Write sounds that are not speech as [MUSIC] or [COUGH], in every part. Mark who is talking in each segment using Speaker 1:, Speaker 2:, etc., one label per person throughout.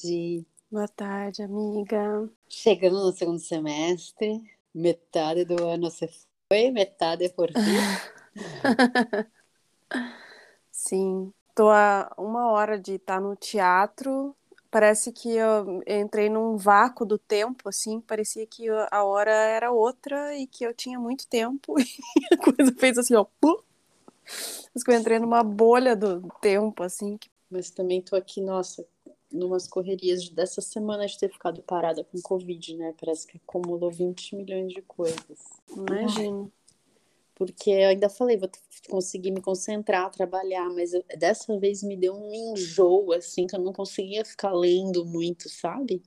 Speaker 1: Tarde.
Speaker 2: Boa tarde, amiga.
Speaker 1: Chegando no segundo semestre, metade do ano se foi, metade é por [LAUGHS] vir.
Speaker 2: Sim, tô a uma hora de estar no teatro. Parece que eu entrei num vácuo do tempo, assim, parecia que a hora era outra e que eu tinha muito tempo [LAUGHS] e a coisa fez assim, ó. Mas que eu entrei numa bolha do tempo, assim.
Speaker 1: Mas também tô aqui, nossa, numas correrias dessa semana de ter ficado parada com Covid, né? Parece que acumulou 20 milhões de coisas.
Speaker 2: Imagino.
Speaker 1: Porque eu ainda falei, vou conseguir me concentrar, trabalhar, mas eu, dessa vez me deu um enjoo, assim, que eu não conseguia ficar lendo muito, sabe?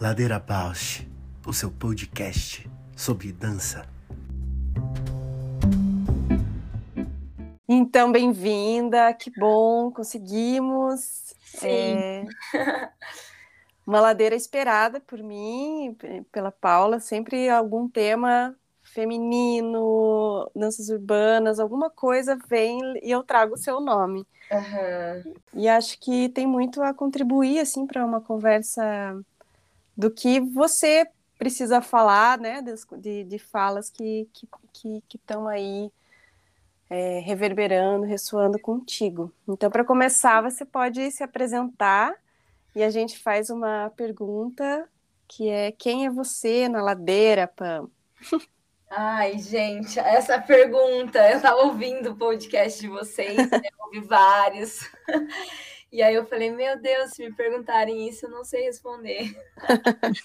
Speaker 3: Ladeira Bausch, o seu podcast sobre dança.
Speaker 2: Então, bem-vinda, que bom, conseguimos. É, uma ladeira esperada por mim, pela Paula, sempre algum tema feminino, danças urbanas, alguma coisa vem e eu trago o seu nome.
Speaker 4: Uhum.
Speaker 2: E acho que tem muito a contribuir assim para uma conversa do que você precisa falar, né, de, de falas que estão que, que, que aí é, reverberando, ressoando contigo. Então, para começar, você pode se apresentar e a gente faz uma pergunta que é quem é você na ladeira, Pam? [LAUGHS]
Speaker 4: Ai, gente, essa pergunta, eu estava ouvindo o podcast de vocês, né, eu ouvi vários. [LAUGHS] E aí eu falei, meu Deus, se me perguntarem isso, eu não sei responder. [LAUGHS]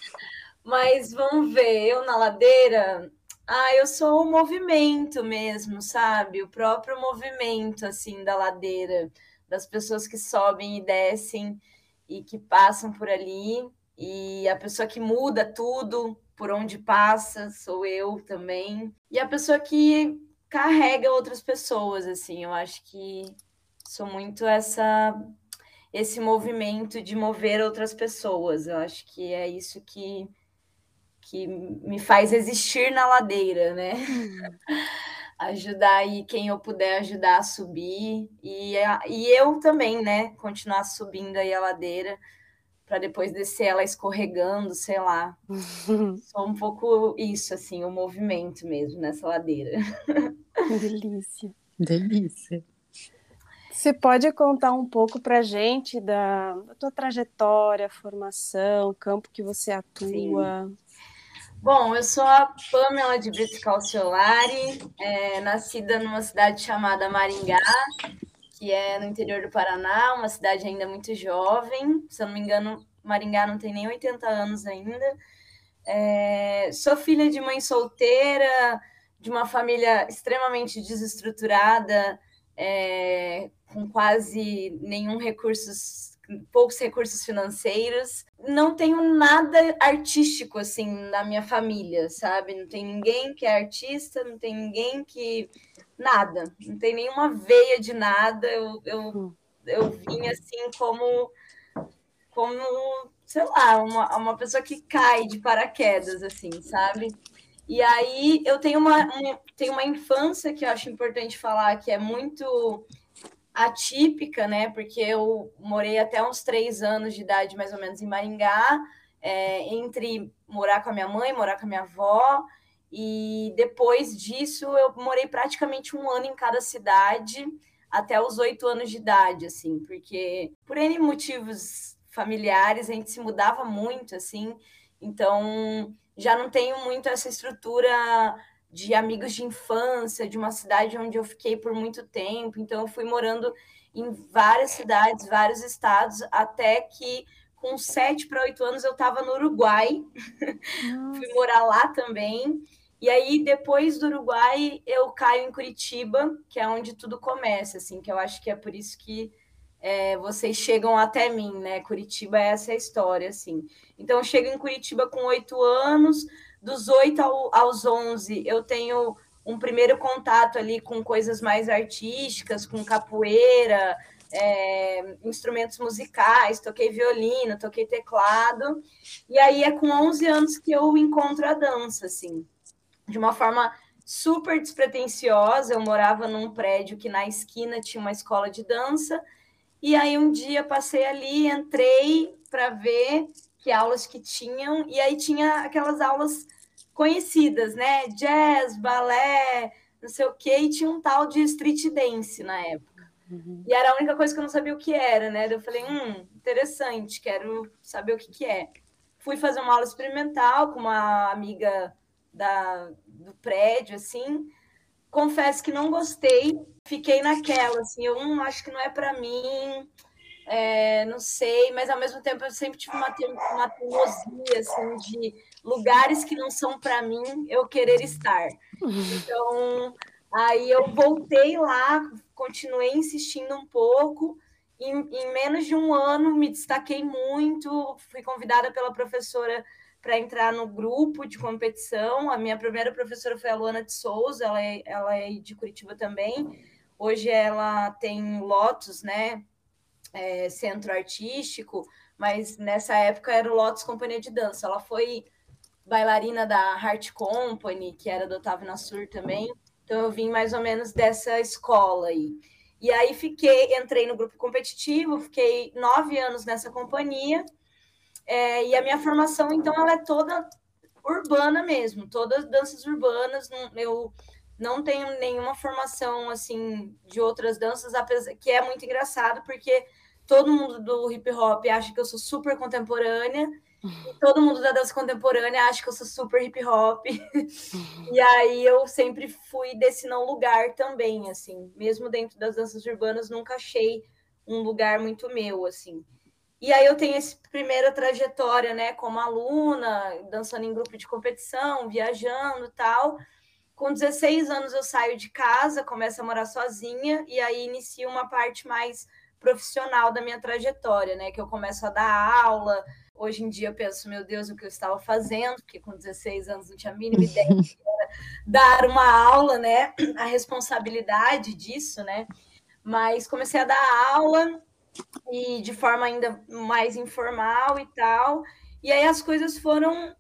Speaker 4: Mas vamos ver, eu na ladeira, ah, eu sou o movimento mesmo, sabe? O próprio movimento, assim, da ladeira, das pessoas que sobem e descem e que passam por ali. E a pessoa que muda tudo por onde passa sou eu também. E a pessoa que carrega outras pessoas, assim, eu acho que sou muito essa esse movimento de mover outras pessoas. Eu acho que é isso que que me faz existir na ladeira, né? [LAUGHS] ajudar aí quem eu puder ajudar a subir e, e eu também, né? Continuar subindo aí a ladeira para depois descer ela escorregando, sei lá. [LAUGHS] Só um pouco isso, assim, o movimento mesmo nessa ladeira.
Speaker 2: Delícia.
Speaker 1: Delícia.
Speaker 2: Você pode contar um pouco para gente da, da tua trajetória, formação, campo que você atua? Sim.
Speaker 4: Bom, eu sou a Pamela de Brito Calciolari, é, nascida numa cidade chamada Maringá, que é no interior do Paraná, uma cidade ainda muito jovem. Se eu não me engano, Maringá não tem nem 80 anos ainda. É, sou filha de mãe solteira, de uma família extremamente desestruturada, é, com quase nenhum recursos poucos recursos financeiros. Não tenho nada artístico assim na minha família, sabe? Não tem ninguém que é artista, não tem ninguém que nada, não tem nenhuma veia de nada. Eu, eu, eu vim assim como como, sei lá, uma, uma pessoa que cai de paraquedas, assim, sabe? E aí eu tenho uma, um, tenho uma infância que eu acho importante falar que é muito atípica, né? Porque eu morei até uns três anos de idade, mais ou menos, em Maringá, é, entre morar com a minha mãe, morar com a minha avó, e depois disso eu morei praticamente um ano em cada cidade até os oito anos de idade, assim, porque por N motivos familiares a gente se mudava muito, assim, então já não tenho muito essa estrutura de amigos de infância, de uma cidade onde eu fiquei por muito tempo. Então, eu fui morando em várias cidades, vários estados, até que com sete para oito anos eu estava no Uruguai. [LAUGHS] fui morar lá também. E aí, depois do Uruguai, eu caio em Curitiba, que é onde tudo começa, assim, que eu acho que é por isso que é, vocês chegam até mim, né? Curitiba é essa história, assim. Então, eu chego em Curitiba com oito anos, dos 8 ao, aos 11, eu tenho um primeiro contato ali com coisas mais artísticas, com capoeira, é, instrumentos musicais, toquei violino, toquei teclado, e aí é com 11 anos que eu encontro a dança, assim, de uma forma super despretensiosa, eu morava num prédio que na esquina tinha uma escola de dança, e aí um dia passei ali, entrei para ver que aulas que tinham, e aí tinha aquelas aulas conhecidas, né? Jazz, balé, não sei o quê, e tinha um tal de street dance na época. Uhum. E era a única coisa que eu não sabia o que era, né? Eu falei, hum, interessante, quero saber o que, que é. Fui fazer uma aula experimental com uma amiga da, do prédio, assim. Confesso que não gostei, fiquei naquela, assim, eu hum, acho que não é para mim, é, não sei, mas ao mesmo tempo eu sempre tive uma, uma teimosia, assim, de lugares que não são para mim eu querer estar. Então, aí eu voltei lá, continuei insistindo um pouco. Em, em menos de um ano, me destaquei muito. Fui convidada pela professora para entrar no grupo de competição. A minha primeira professora foi a Luana de Souza, ela é, ela é de Curitiba também. Hoje ela tem Lotus, né? É, centro artístico, mas nessa época era o Lotus Companhia de Dança. Ela foi bailarina da Heart Company, que era do Otávio Nassur também. Então eu vim mais ou menos dessa escola aí. E aí fiquei, entrei no grupo competitivo, fiquei nove anos nessa companhia. É, e a minha formação, então, ela é toda urbana mesmo, todas danças urbanas. Eu não tenho nenhuma formação assim de outras danças, apesar que é muito engraçado, porque todo mundo do hip hop acha que eu sou super contemporânea todo mundo da dança contemporânea acha que eu sou super hip hop. Uhum. e aí eu sempre fui desse não lugar também, assim. Mesmo dentro das danças urbanas, nunca achei um lugar muito meu, assim. E aí eu tenho essa primeira trajetória, né, como aluna, dançando em grupo de competição, viajando tal. Com 16 anos eu saio de casa, começo a morar sozinha e aí inicio uma parte mais profissional da minha trajetória, né, que eu começo a dar aula, Hoje em dia eu penso, meu Deus, o que eu estava fazendo, porque com 16 anos não tinha a mínima ideia de [LAUGHS] dar uma aula, né? A responsabilidade disso, né? Mas comecei a dar aula e de forma ainda mais informal e tal. E aí as coisas foram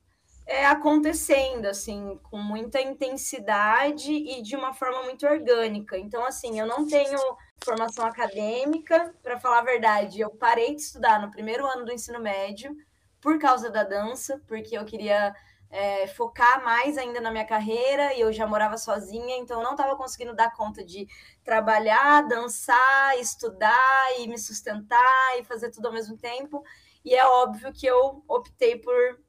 Speaker 4: é, acontecendo, assim, com muita intensidade e de uma forma muito orgânica. Então, assim, eu não tenho formação acadêmica, para falar a verdade, eu parei de estudar no primeiro ano do ensino médio por causa da dança, porque eu queria é, focar mais ainda na minha carreira e eu já morava sozinha, então eu não estava conseguindo dar conta de trabalhar, dançar, estudar e me sustentar e fazer tudo ao mesmo tempo. E é óbvio que eu optei por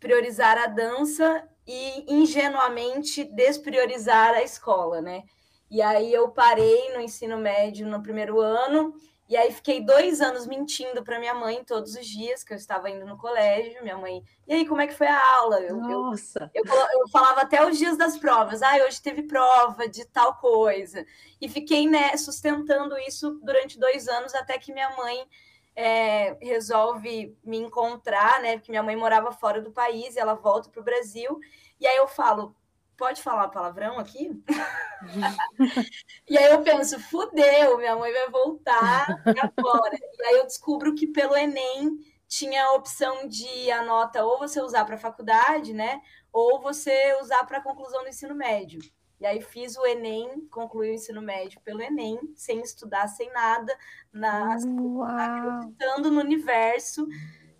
Speaker 4: priorizar a dança e ingenuamente despriorizar a escola, né? E aí eu parei no ensino médio no primeiro ano, e aí fiquei dois anos mentindo para minha mãe todos os dias que eu estava indo no colégio. Minha mãe, e aí, como é que foi a aula?
Speaker 5: Eu, Nossa!
Speaker 4: Eu, eu, eu falava até os dias das provas. Ah, hoje teve prova de tal coisa. E fiquei né, sustentando isso durante dois anos, até que minha mãe é, resolve me encontrar, né? Porque minha mãe morava fora do país, e ela volta para o Brasil. E aí eu falo, pode falar palavrão aqui? [LAUGHS] e aí eu penso, fudeu, minha mãe vai voltar agora. E aí eu descubro que pelo Enem tinha a opção de a nota ou você usar para faculdade, né? Ou você usar para conclusão do ensino médio. E aí fiz o Enem, concluí o ensino médio pelo Enem, sem estudar, sem nada, na, acreditando no universo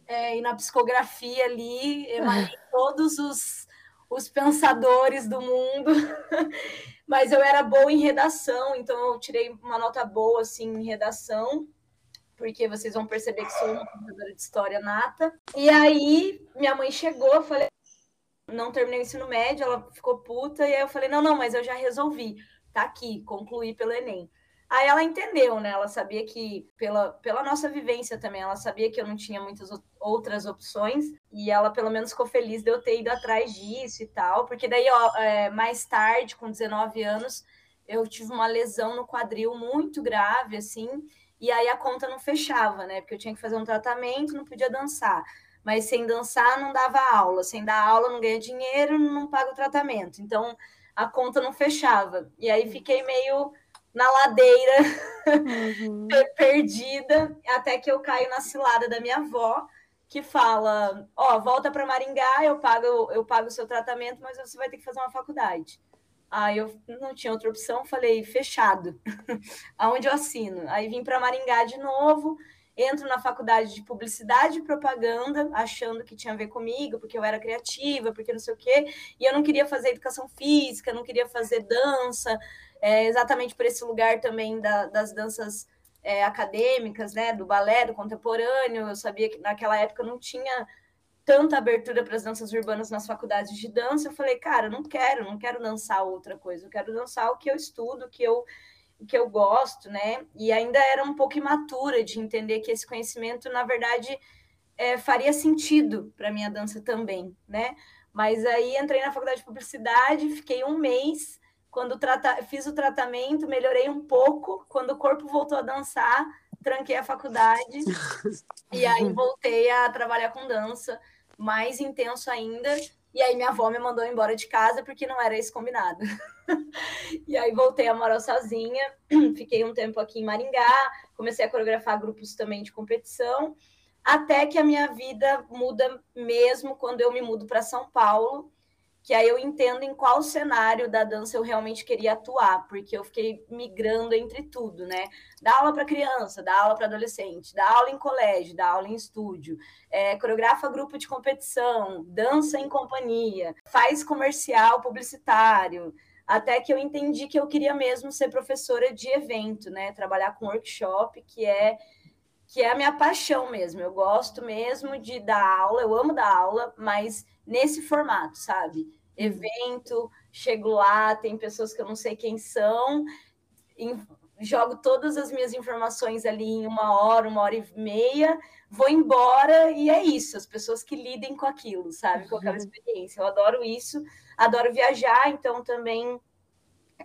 Speaker 4: é, e na psicografia ali, emanei [LAUGHS] todos os, os pensadores do mundo. [LAUGHS] Mas eu era boa em redação, então eu tirei uma nota boa assim em redação porque vocês vão perceber que sou uma professora de história nata. E aí minha mãe chegou, eu falei, não terminei o ensino médio, ela ficou puta, e aí eu falei, não, não, mas eu já resolvi, tá aqui, concluí pelo Enem. Aí ela entendeu, né? Ela sabia que, pela, pela nossa vivência também, ela sabia que eu não tinha muitas outras opções, e ela pelo menos ficou feliz de eu ter ido atrás disso e tal, porque daí, ó, é, mais tarde, com 19 anos, eu tive uma lesão no quadril muito grave, assim, e aí a conta não fechava, né? Porque eu tinha que fazer um tratamento, não podia dançar mas sem dançar não dava aula, sem dar aula não ganha dinheiro, não paga o tratamento. Então a conta não fechava. E aí fiquei meio na ladeira, uhum. [LAUGHS] perdida, até que eu caio na cilada da minha avó, que fala: Ó, oh, volta para Maringá, eu pago, eu pago o seu tratamento, mas você vai ter que fazer uma faculdade. Aí eu não tinha outra opção, falei: fechado, [LAUGHS] aonde eu assino? Aí vim para Maringá de novo entro na faculdade de publicidade e propaganda, achando que tinha a ver comigo, porque eu era criativa, porque não sei o quê, e eu não queria fazer educação física, não queria fazer dança, é, exatamente por esse lugar também da, das danças é, acadêmicas, né, do balé, do contemporâneo, eu sabia que naquela época não tinha tanta abertura para as danças urbanas nas faculdades de dança, eu falei, cara, não quero, não quero dançar outra coisa, eu quero dançar o que eu estudo, o que eu que eu gosto, né? E ainda era um pouco imatura de entender que esse conhecimento, na verdade, é, faria sentido para minha dança também, né? Mas aí entrei na faculdade de publicidade, fiquei um mês. Quando trata... fiz o tratamento, melhorei um pouco. Quando o corpo voltou a dançar, tranquei a faculdade e aí voltei a trabalhar com dança, mais intenso ainda. E aí minha avó me mandou embora de casa porque não era esse combinado. [LAUGHS] e aí voltei a morar sozinha, [CLEARS THROAT] fiquei um tempo aqui em Maringá, comecei a coreografar grupos também de competição, até que a minha vida muda mesmo quando eu me mudo para São Paulo que aí eu entendo em qual cenário da dança eu realmente queria atuar, porque eu fiquei migrando entre tudo, né? Dar aula para criança, dar aula para adolescente, dar aula em colégio, dar aula em estúdio, é, coreografa grupo de competição, dança em companhia, faz comercial publicitário, até que eu entendi que eu queria mesmo ser professora de evento, né? Trabalhar com workshop, que é que é a minha paixão mesmo. Eu gosto mesmo de dar aula, eu amo dar aula, mas nesse formato, sabe? Evento, chego lá, tem pessoas que eu não sei quem são, em, jogo todas as minhas informações ali em uma hora, uma hora e meia, vou embora e é isso, as pessoas que lidem com aquilo, sabe? Com aquela uhum. experiência. Eu adoro isso, adoro viajar, então também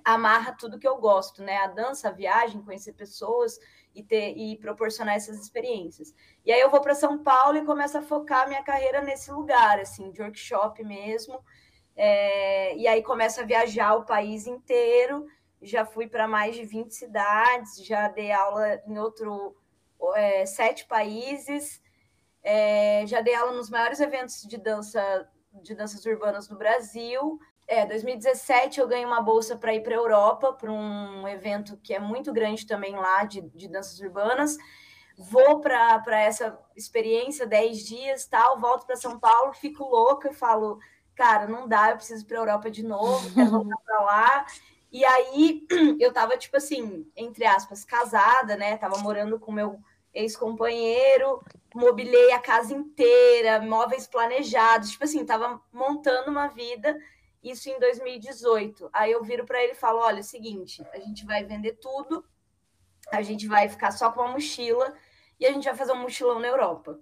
Speaker 4: amarra tudo que eu gosto, né? A dança, a viagem, conhecer pessoas e ter e proporcionar essas experiências. E aí eu vou para São Paulo e começo a focar minha carreira nesse lugar, assim, de workshop mesmo. É, e aí começo a viajar o país inteiro. Já fui para mais de 20 cidades, já dei aula em outro é, sete países, é, já dei aula nos maiores eventos de dança de danças urbanas do Brasil é, 2017 eu ganhei uma bolsa para ir para a Europa, para um evento que é muito grande também lá de, de danças urbanas. Vou para essa experiência, 10 dias, tal, volto para São Paulo, fico louca e falo, cara, não dá, eu preciso ir para a Europa de novo, quero voltar para [LAUGHS] lá. E aí [CLEARS THROAT] eu tava, tipo assim, entre aspas, casada, né? Tava morando com meu ex-companheiro, mobilei a casa inteira, móveis planejados, tipo assim, tava montando uma vida isso em 2018. Aí eu viro para ele e falo: olha, é o seguinte, a gente vai vender tudo, a gente vai ficar só com uma mochila e a gente vai fazer um mochilão na Europa.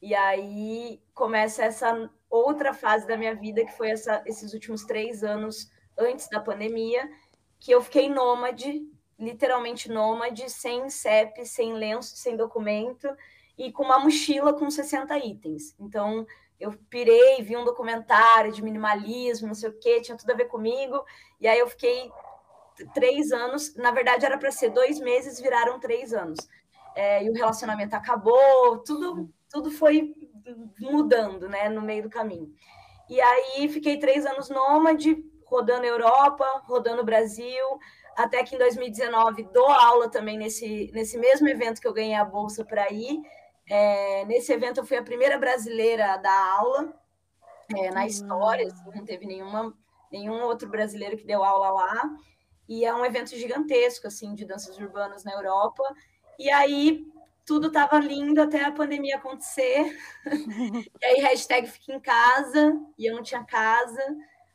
Speaker 4: E aí começa essa outra fase da minha vida, que foi essa, esses últimos três anos antes da pandemia, que eu fiquei nômade, literalmente nômade, sem CEP, sem lenço, sem documento. e com uma mochila com 60 itens. Então, eu pirei, vi um documentário de minimalismo, não sei o quê, tinha tudo a ver comigo. E aí eu fiquei três anos, na verdade era para ser dois meses, viraram três anos. É, e o relacionamento acabou, tudo, tudo foi mudando, né, no meio do caminho. E aí fiquei três anos nômade, rodando Europa, rodando Brasil, até que em 2019 dou aula também nesse, nesse mesmo evento que eu ganhei a bolsa para ir. É, nesse evento eu fui a primeira brasileira a dar aula é, na história, assim, não teve nenhuma, nenhum outro brasileiro que deu aula lá. E é um evento gigantesco, assim, de danças urbanas na Europa. E aí tudo estava lindo até a pandemia acontecer. [LAUGHS] e aí hashtag fica em casa, e eu não tinha casa.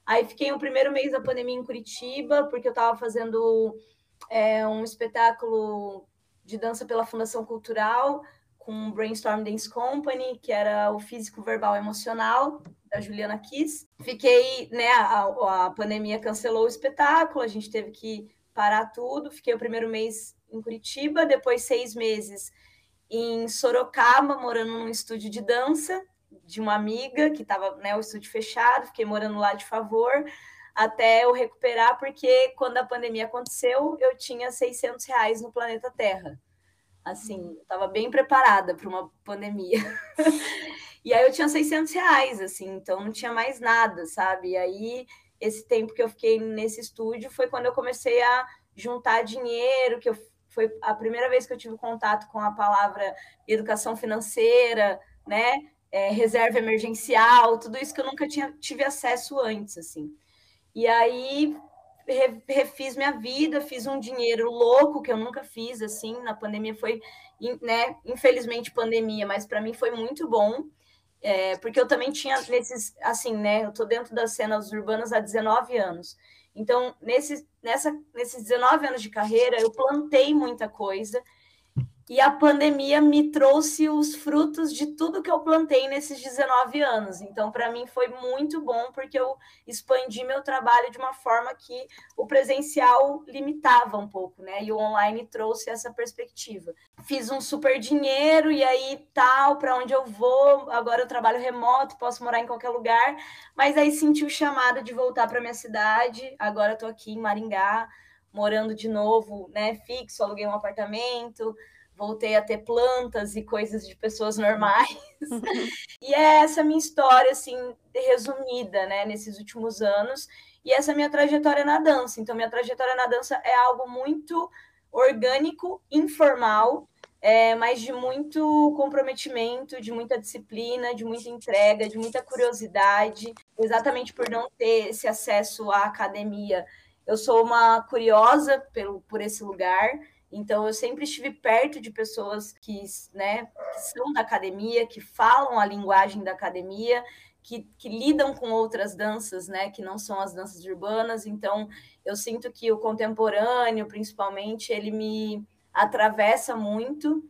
Speaker 4: Aí fiquei o primeiro mês da pandemia em Curitiba, porque eu estava fazendo é, um espetáculo de dança pela Fundação Cultural com o Brainstorm Dance Company, que era o físico verbal emocional da Juliana Kiss. Fiquei, né, a, a pandemia cancelou o espetáculo, a gente teve que parar tudo. Fiquei o primeiro mês em Curitiba, depois seis meses em Sorocaba, morando num estúdio de dança de uma amiga que estava, né, o estúdio fechado, fiquei morando lá de favor até eu recuperar, porque quando a pandemia aconteceu, eu tinha 600 reais no planeta Terra. Assim, estava bem preparada para uma pandemia. [LAUGHS] e aí eu tinha 600 reais, assim, então não tinha mais nada, sabe? E aí, esse tempo que eu fiquei nesse estúdio foi quando eu comecei a juntar dinheiro, que eu, foi a primeira vez que eu tive contato com a palavra educação financeira, né? É, reserva emergencial, tudo isso que eu nunca tinha tive acesso antes, assim. E aí refiz minha vida, fiz um dinheiro louco que eu nunca fiz assim, na pandemia foi, né, infelizmente pandemia, mas para mim foi muito bom. É, porque eu também tinha nesses, assim, né, eu tô dentro das cenas urbanas há 19 anos. Então, nesses, nessa, nesses 19 anos de carreira, eu plantei muita coisa e a pandemia me trouxe os frutos de tudo que eu plantei nesses 19 anos. Então, para mim foi muito bom porque eu expandi meu trabalho de uma forma que o presencial limitava um pouco, né? E o online trouxe essa perspectiva. Fiz um super dinheiro e aí tal, para onde eu vou? Agora eu trabalho remoto, posso morar em qualquer lugar, mas aí senti o chamado de voltar para minha cidade. Agora eu aqui em Maringá, morando de novo, né, fixo, aluguei um apartamento voltei a ter plantas e coisas de pessoas normais. [LAUGHS] e é essa minha história, assim, resumida, né, nesses últimos anos. E essa minha trajetória na dança. Então, minha trajetória na dança é algo muito orgânico, informal, é, mas de muito comprometimento, de muita disciplina, de muita entrega, de muita curiosidade, exatamente por não ter esse acesso à academia. Eu sou uma curiosa pelo, por esse lugar, então, eu sempre estive perto de pessoas que, né, que são da academia, que falam a linguagem da academia, que, que, lidam com outras danças, né, que não são as danças urbanas. Então, eu sinto que o contemporâneo, principalmente, ele me atravessa muito.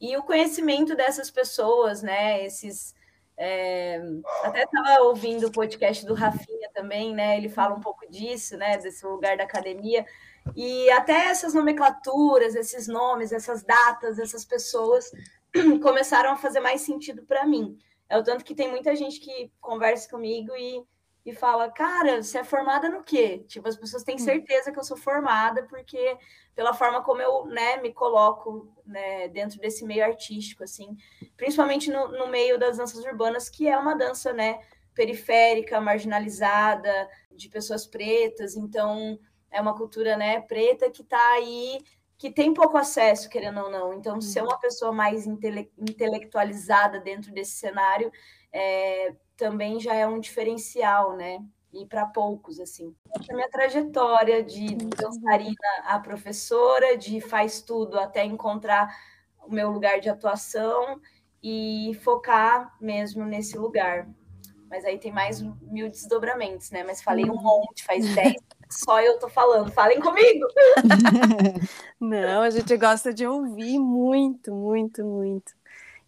Speaker 4: E o conhecimento dessas pessoas, né, esses. É... até estava ouvindo o podcast do Rafinha também, né? Ele fala um pouco disso, né? Desse lugar da academia e até essas nomenclaturas, esses nomes, essas datas, essas pessoas [CLEARS THROAT] começaram a fazer mais sentido para mim. É o tanto que tem muita gente que conversa comigo e, e fala, cara, você é formada no quê? Tipo, as pessoas têm hum. certeza que eu sou formada porque pela forma como eu né, me coloco né, dentro desse meio artístico, assim, principalmente no, no meio das danças urbanas, que é uma dança né, periférica, marginalizada, de pessoas pretas, então é uma cultura né, preta que está aí, que tem pouco acesso, querendo ou não. Então, ser uhum. uma pessoa mais intele intelectualizada dentro desse cenário é, também já é um diferencial, né? E para poucos, assim. A minha trajetória de dançarina a professora, de faz tudo até encontrar o meu lugar de atuação e focar mesmo nesse lugar. Mas aí tem mais mil desdobramentos, né? Mas falei um uhum. monte, faz dez só eu tô falando. Falem comigo! [LAUGHS]
Speaker 2: Não, a gente gosta de ouvir muito, muito, muito.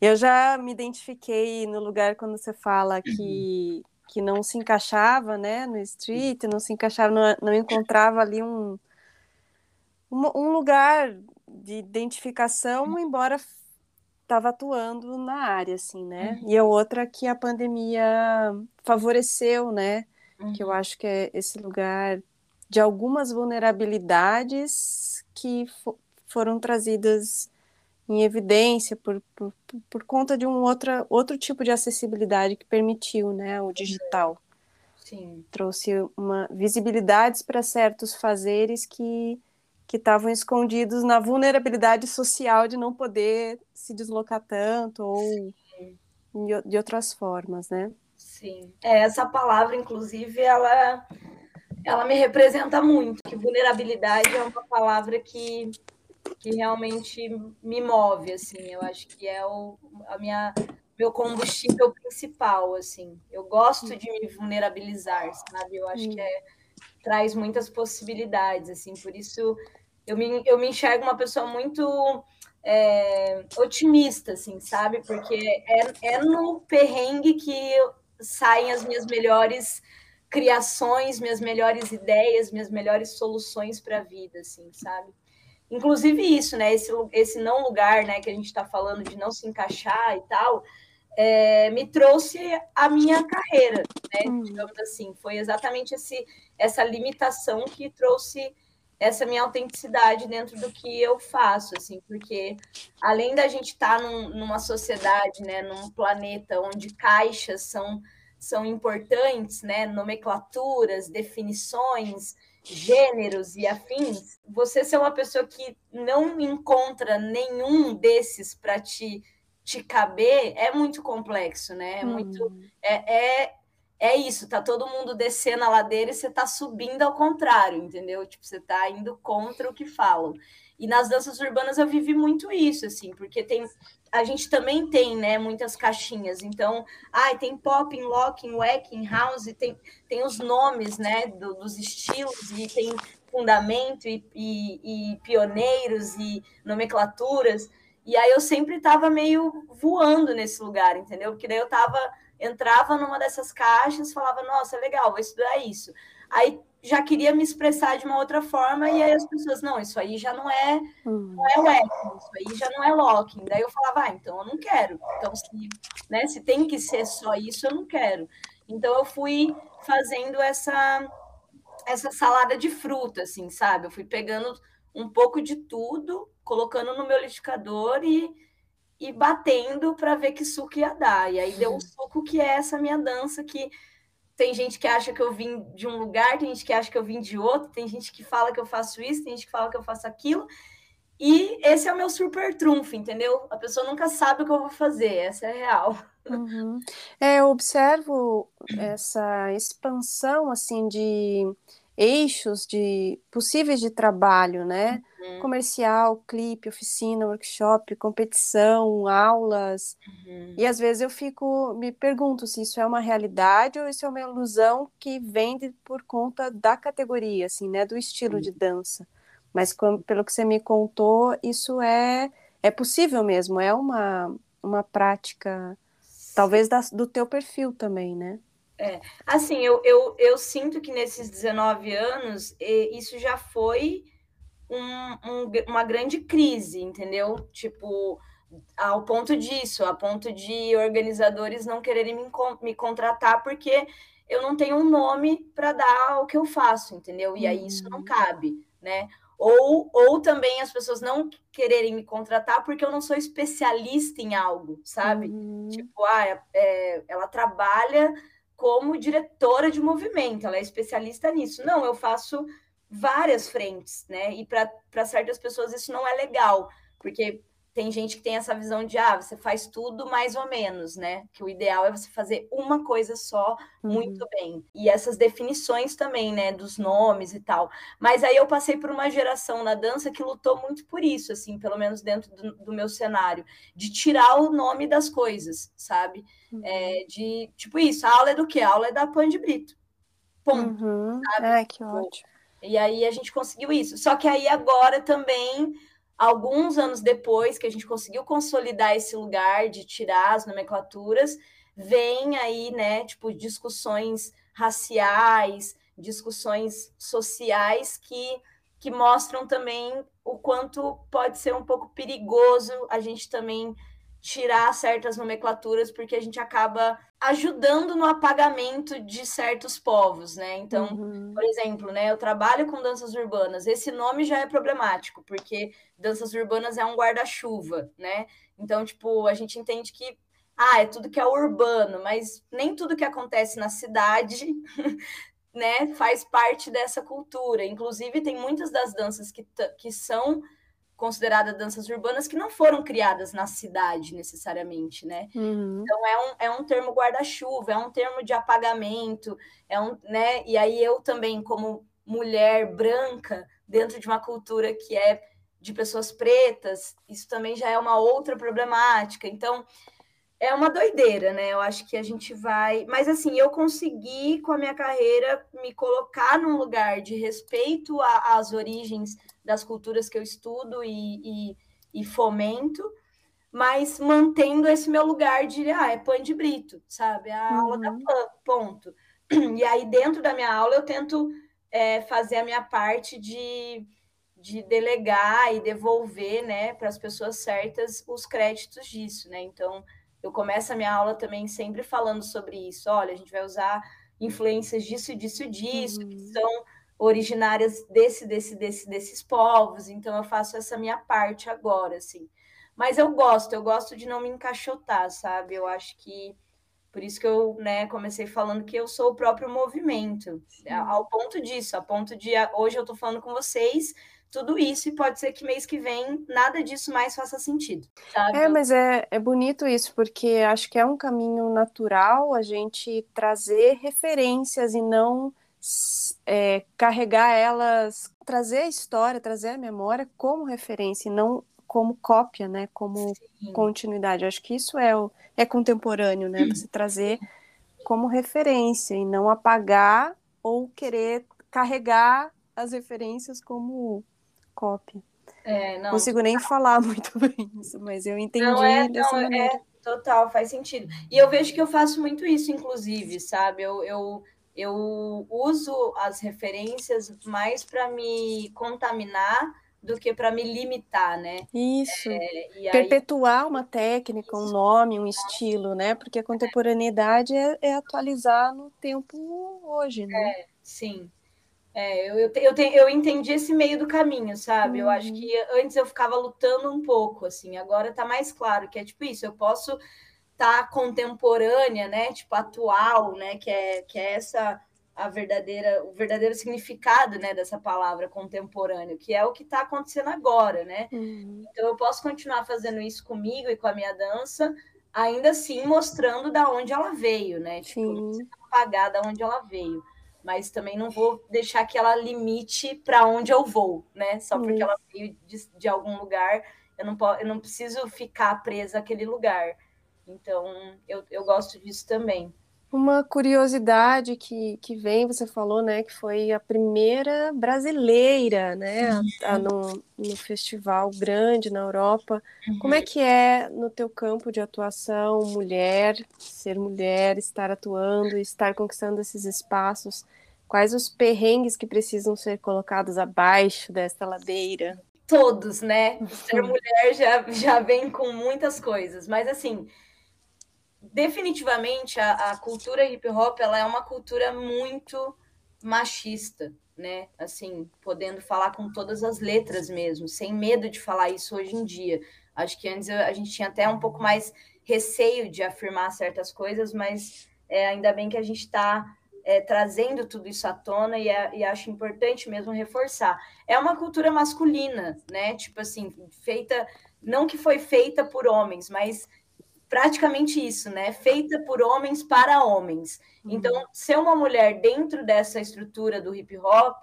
Speaker 2: Eu já me identifiquei no lugar quando você fala que, que não se encaixava, né, no street, não se encaixava, não, não encontrava ali um, um, lugar de identificação, embora estava atuando na área, assim, né? Uhum. E a outra que a pandemia favoreceu, né? Uhum. Que eu acho que é esse lugar de algumas vulnerabilidades que fo foram trazidas em evidência por, por, por conta de um outra, outro tipo de acessibilidade que permitiu, né? O digital.
Speaker 4: Sim.
Speaker 2: Trouxe uma visibilidades para certos fazeres que que estavam escondidos na vulnerabilidade social de não poder se deslocar tanto ou de outras formas, né?
Speaker 4: Sim. É, essa palavra, inclusive, ela, ela me representa muito, que vulnerabilidade é uma palavra que, que realmente me move, assim, eu acho que é o, a minha meu combustível principal, assim. Eu gosto de me vulnerabilizar, sabe? Eu acho que é, traz muitas possibilidades, assim, por isso eu me, eu me enxergo uma pessoa muito é, otimista, assim, sabe? Porque é, é no perrengue que saem as minhas melhores criações, minhas melhores ideias, minhas melhores soluções para a vida, assim, sabe? Inclusive isso, né? Esse, esse não lugar, né? Que a gente está falando de não se encaixar e tal, é, me trouxe a minha carreira, né? Hum. Digamos assim, foi exatamente esse, essa limitação que trouxe essa minha autenticidade dentro do que eu faço, assim, porque além da gente estar tá num, numa sociedade, né, num planeta onde caixas são, são importantes, né, nomenclaturas, definições, gêneros e afins, você ser uma pessoa que não encontra nenhum desses para te te caber é muito complexo, né? É muito hum. é, é é isso, tá todo mundo descendo a ladeira e você tá subindo ao contrário, entendeu? Tipo, você tá indo contra o que falam. E nas danças urbanas eu vivi muito isso, assim, porque tem a gente também tem, né, muitas caixinhas. Então, ai, tem popping, locking, wacking, house, tem, tem os nomes, né, do, dos estilos e tem fundamento e, e, e pioneiros e nomenclaturas. E aí eu sempre estava meio voando nesse lugar, entendeu? Porque daí eu estava entrava numa dessas caixas, falava, nossa, legal, vou estudar isso. Aí já queria me expressar de uma outra forma, e aí as pessoas, não, isso aí já não é, hum. não é wacking, isso aí já não é locking. Daí eu falava, ah, então eu não quero. Então, se, né, se tem que ser só isso, eu não quero. Então eu fui fazendo essa essa salada de fruta, assim, sabe? Eu fui pegando um pouco de tudo, colocando no meu liquidificador e e batendo para ver que suco ia dar. E aí deu um suco que é essa minha dança que tem gente que acha que eu vim de um lugar, tem gente que acha que eu vim de outro, tem gente que fala que eu faço isso, tem gente que fala que eu faço aquilo. E esse é o meu super trunfo, entendeu? A pessoa nunca sabe o que eu vou fazer, essa é a real.
Speaker 2: Uhum. É, eu observo essa expansão assim de eixos de possíveis de trabalho, né? Uhum. Comercial, clipe, oficina, workshop, competição, aulas. Uhum. E às vezes eu fico, me pergunto se isso é uma realidade ou isso é uma ilusão que vem de, por conta da categoria, assim, né? Do estilo uhum. de dança. Mas como, pelo que você me contou, isso é é possível mesmo, é uma, uma prática, talvez da, do teu perfil também, né?
Speaker 4: É, assim, eu, eu, eu sinto que nesses 19 anos isso já foi um, um, uma grande crise, entendeu? Tipo, ao ponto disso, a ponto de organizadores não quererem me, me contratar porque eu não tenho um nome para dar ao que eu faço, entendeu? E aí isso não uhum. cabe, né? Ou, ou também as pessoas não quererem me contratar porque eu não sou especialista em algo, sabe? Uhum. Tipo, ah, é, é ela trabalha como diretora de movimento, ela é especialista nisso. Não, eu faço várias frentes, né? E para certas pessoas isso não é legal, porque tem gente que tem essa visão de ah, você faz tudo mais ou menos, né? Que o ideal é você fazer uma coisa só muito uhum. bem. E essas definições também, né, dos nomes e tal. Mas aí eu passei por uma geração na dança que lutou muito por isso, assim, pelo menos dentro do, do meu cenário, de tirar o nome das coisas, sabe? Uhum. É, de tipo isso, a aula é do quê? A aula é da Pan de Brito. Ponto.
Speaker 2: Uhum. Ai, que ótimo.
Speaker 4: E aí a gente conseguiu isso. Só que aí agora também alguns anos depois que a gente conseguiu consolidar esse lugar de tirar as nomenclaturas, vem aí, né, tipo, discussões raciais, discussões sociais que, que mostram também o quanto pode ser um pouco perigoso a gente também tirar certas nomenclaturas, porque a gente acaba ajudando no apagamento de certos povos, né? Então, uhum. por exemplo, né, eu trabalho com danças urbanas. Esse nome já é problemático, porque danças urbanas é um guarda-chuva, né? Então, tipo, a gente entende que ah, é tudo que é urbano, mas nem tudo que acontece na cidade, [LAUGHS] né, faz parte dessa cultura. Inclusive, tem muitas das danças que, que são consideradas danças urbanas que não foram criadas na cidade necessariamente, né? Uhum. Então é um, é um termo guarda-chuva, é um termo de apagamento, é um, né? E aí eu também, como mulher branca, dentro de uma cultura que é de pessoas pretas, isso também já é uma outra problemática. Então, é uma doideira, né? Eu acho que a gente vai. Mas assim, eu consegui com a minha carreira me colocar num lugar de respeito às origens das culturas que eu estudo e, e, e, fomento, mas mantendo esse meu lugar de ah, é pão de brito, sabe? A uhum. aula da PAN, ponto. [CLEARS THROAT] E aí, dentro da minha aula, eu tento é, fazer a minha parte de, de delegar e devolver né, para as pessoas certas os créditos disso, né? Então eu começo a minha aula também sempre falando sobre isso. Olha, a gente vai usar influências disso, disso, disso, uhum. que são originárias desse, desse, desse, desses povos. Então eu faço essa minha parte agora, assim. Mas eu gosto, eu gosto de não me encaixotar, sabe? Eu acho que por isso que eu, né, comecei falando que eu sou o próprio movimento, Sim. ao ponto disso, a ponto de hoje eu estou falando com vocês tudo isso e pode ser que mês que vem nada disso mais faça sentido. Sabe?
Speaker 2: É, mas é, é bonito isso, porque acho que é um caminho natural a gente trazer referências e não é, carregar elas, trazer a história, trazer a memória como referência e não como cópia, né? Como Sim. continuidade. acho que isso é, o, é contemporâneo, né? Você trazer como referência e não apagar ou querer carregar as referências como cópia. É, não consigo nem falar [LAUGHS] muito bem isso, mas eu entendi não é, dessa não, é maneira. É,
Speaker 4: total, faz sentido. E eu vejo que eu faço muito isso, inclusive, sabe? Eu, eu, eu uso as referências mais para me contaminar do que para me limitar, né?
Speaker 2: Isso. É, Perpetuar aí... uma técnica, um nome, um estilo, né? Porque a contemporaneidade é, é atualizar no tempo hoje, né?
Speaker 4: É, sim. É, eu, eu, eu, te, eu entendi esse meio do caminho, sabe? Uhum. Eu acho que uhum. antes eu ficava lutando um pouco, assim, agora tá mais claro que é tipo isso, eu posso tá contemporânea, né? Tipo, atual, né? Que é, que é essa a verdadeira, o verdadeiro significado né, dessa palavra contemporâneo, que é o que está acontecendo agora, né? Uhum. Então eu posso continuar fazendo isso comigo e com a minha dança, ainda assim mostrando da onde ela veio, né? Tipo, Sim. apagar da onde ela veio mas também não vou deixar que ela limite para onde eu vou, né? Só porque ela veio de, de, algum lugar, eu não, posso, eu não preciso ficar presa àquele lugar. Então, eu, eu gosto disso também.
Speaker 2: Uma curiosidade que, que vem, você falou, né, que foi a primeira brasileira, né, a, a no, no festival grande na Europa. Uhum. Como é que é no teu campo de atuação, mulher, ser mulher, estar atuando, estar conquistando esses espaços? Quais os perrengues que precisam ser colocados abaixo desta ladeira?
Speaker 4: Todos, né? Ser mulher já, já vem com muitas coisas, mas assim, definitivamente a, a, cultura hip hop ela é uma cultura muito machista, né? Assim, podendo falar com todas as letras mesmo, sem medo de falar isso hoje em dia. Acho que antes a gente tinha até um pouco mais receio de afirmar certas coisas, mas é, ainda bem que a gente está é, trazendo tudo isso à tona e, é, e, acho importante mesmo reforçar. É uma cultura masculina, né? Tipo assim, feita, não que foi feita por homens, mas praticamente isso, né? Feita por homens para homens. Uhum. Então, ser uma mulher dentro dessa estrutura do hip hop,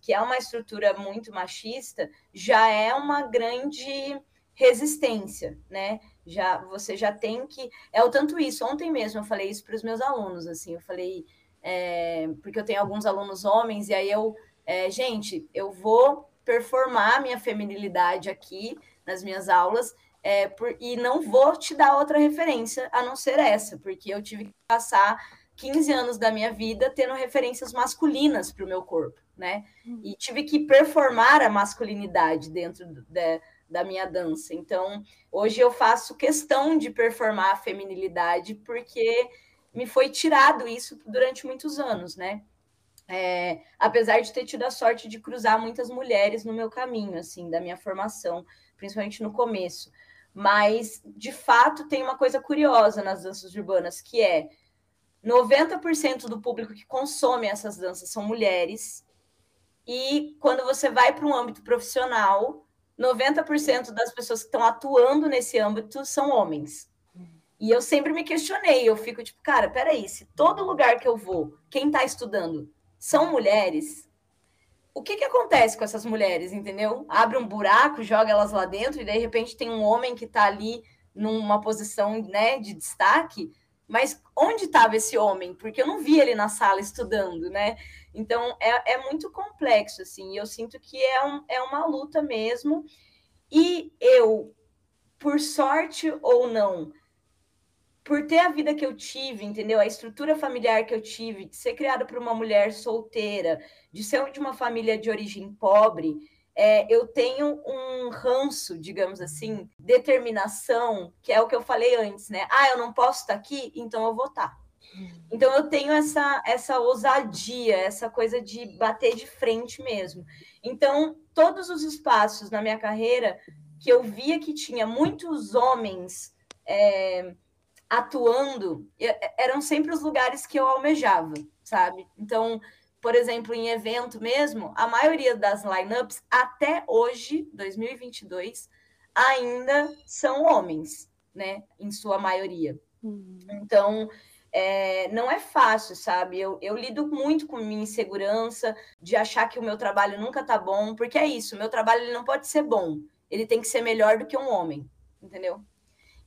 Speaker 4: que é uma estrutura muito machista, já é uma grande resistência, né? Já você já tem que é o tanto isso. Ontem mesmo eu falei isso para os meus alunos, assim, eu falei é, porque eu tenho alguns alunos homens e aí eu, é, gente, eu vou performar minha feminilidade aqui nas minhas aulas é, por, e não vou te dar outra referência a não ser essa, porque eu tive que passar 15 anos da minha vida tendo referências masculinas para o meu corpo, né? E tive que performar a masculinidade dentro de, da minha dança. Então, hoje eu faço questão de performar a feminilidade porque me foi tirado isso durante muitos anos, né? É, apesar de ter tido a sorte de cruzar muitas mulheres no meu caminho, assim, da minha formação, principalmente no começo. Mas, de fato, tem uma coisa curiosa nas danças urbanas, que é 90% do público que consome essas danças são mulheres. E quando você vai para um âmbito profissional, 90% das pessoas que estão atuando nesse âmbito são homens. E eu sempre me questionei, eu fico tipo, cara, peraí, se todo lugar que eu vou, quem está estudando são mulheres, o que, que acontece com essas mulheres, entendeu? Abre um buraco, joga elas lá dentro e de repente tem um homem que está ali numa posição né, de destaque, mas onde estava esse homem? Porque eu não vi ele na sala estudando, né? Então é, é muito complexo, assim, eu sinto que é, um, é uma luta mesmo. E eu, por sorte ou não, por ter a vida que eu tive, entendeu? A estrutura familiar que eu tive, de ser criada por uma mulher solteira, de ser de uma família de origem pobre, é, eu tenho um ranço, digamos assim, determinação, que é o que eu falei antes, né? Ah, eu não posso estar aqui, então eu vou estar. Então eu tenho essa essa ousadia, essa coisa de bater de frente mesmo. Então, todos os espaços na minha carreira que eu via que tinha muitos homens é, atuando, eram sempre os lugares que eu almejava, sabe? Então, por exemplo, em evento mesmo, a maioria das lineups até hoje, 2022, ainda são homens, né? Em sua maioria. Uhum. Então, é, não é fácil, sabe? Eu, eu lido muito com minha insegurança de achar que o meu trabalho nunca tá bom, porque é isso, o meu trabalho ele não pode ser bom, ele tem que ser melhor do que um homem, entendeu?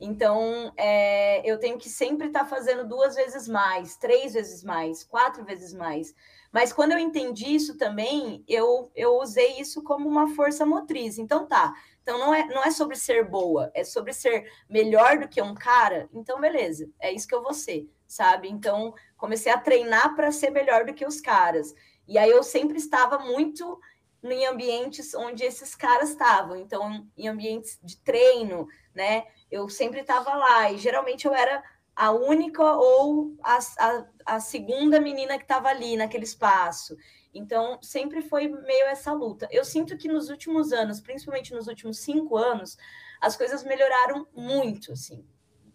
Speaker 4: Então, é, eu tenho que sempre estar tá fazendo duas vezes mais, três vezes mais, quatro vezes mais. Mas quando eu entendi isso também, eu, eu usei isso como uma força motriz. Então, tá. Então, não é, não é sobre ser boa, é sobre ser melhor do que um cara. Então, beleza, é isso que eu vou ser, sabe? Então, comecei a treinar para ser melhor do que os caras. E aí, eu sempre estava muito em ambientes onde esses caras estavam. Então, em ambientes de treino, né? Eu sempre estava lá e geralmente eu era a única ou a, a, a segunda menina que estava ali naquele espaço. Então, sempre foi meio essa luta. Eu sinto que nos últimos anos, principalmente nos últimos cinco anos, as coisas melhoraram muito, assim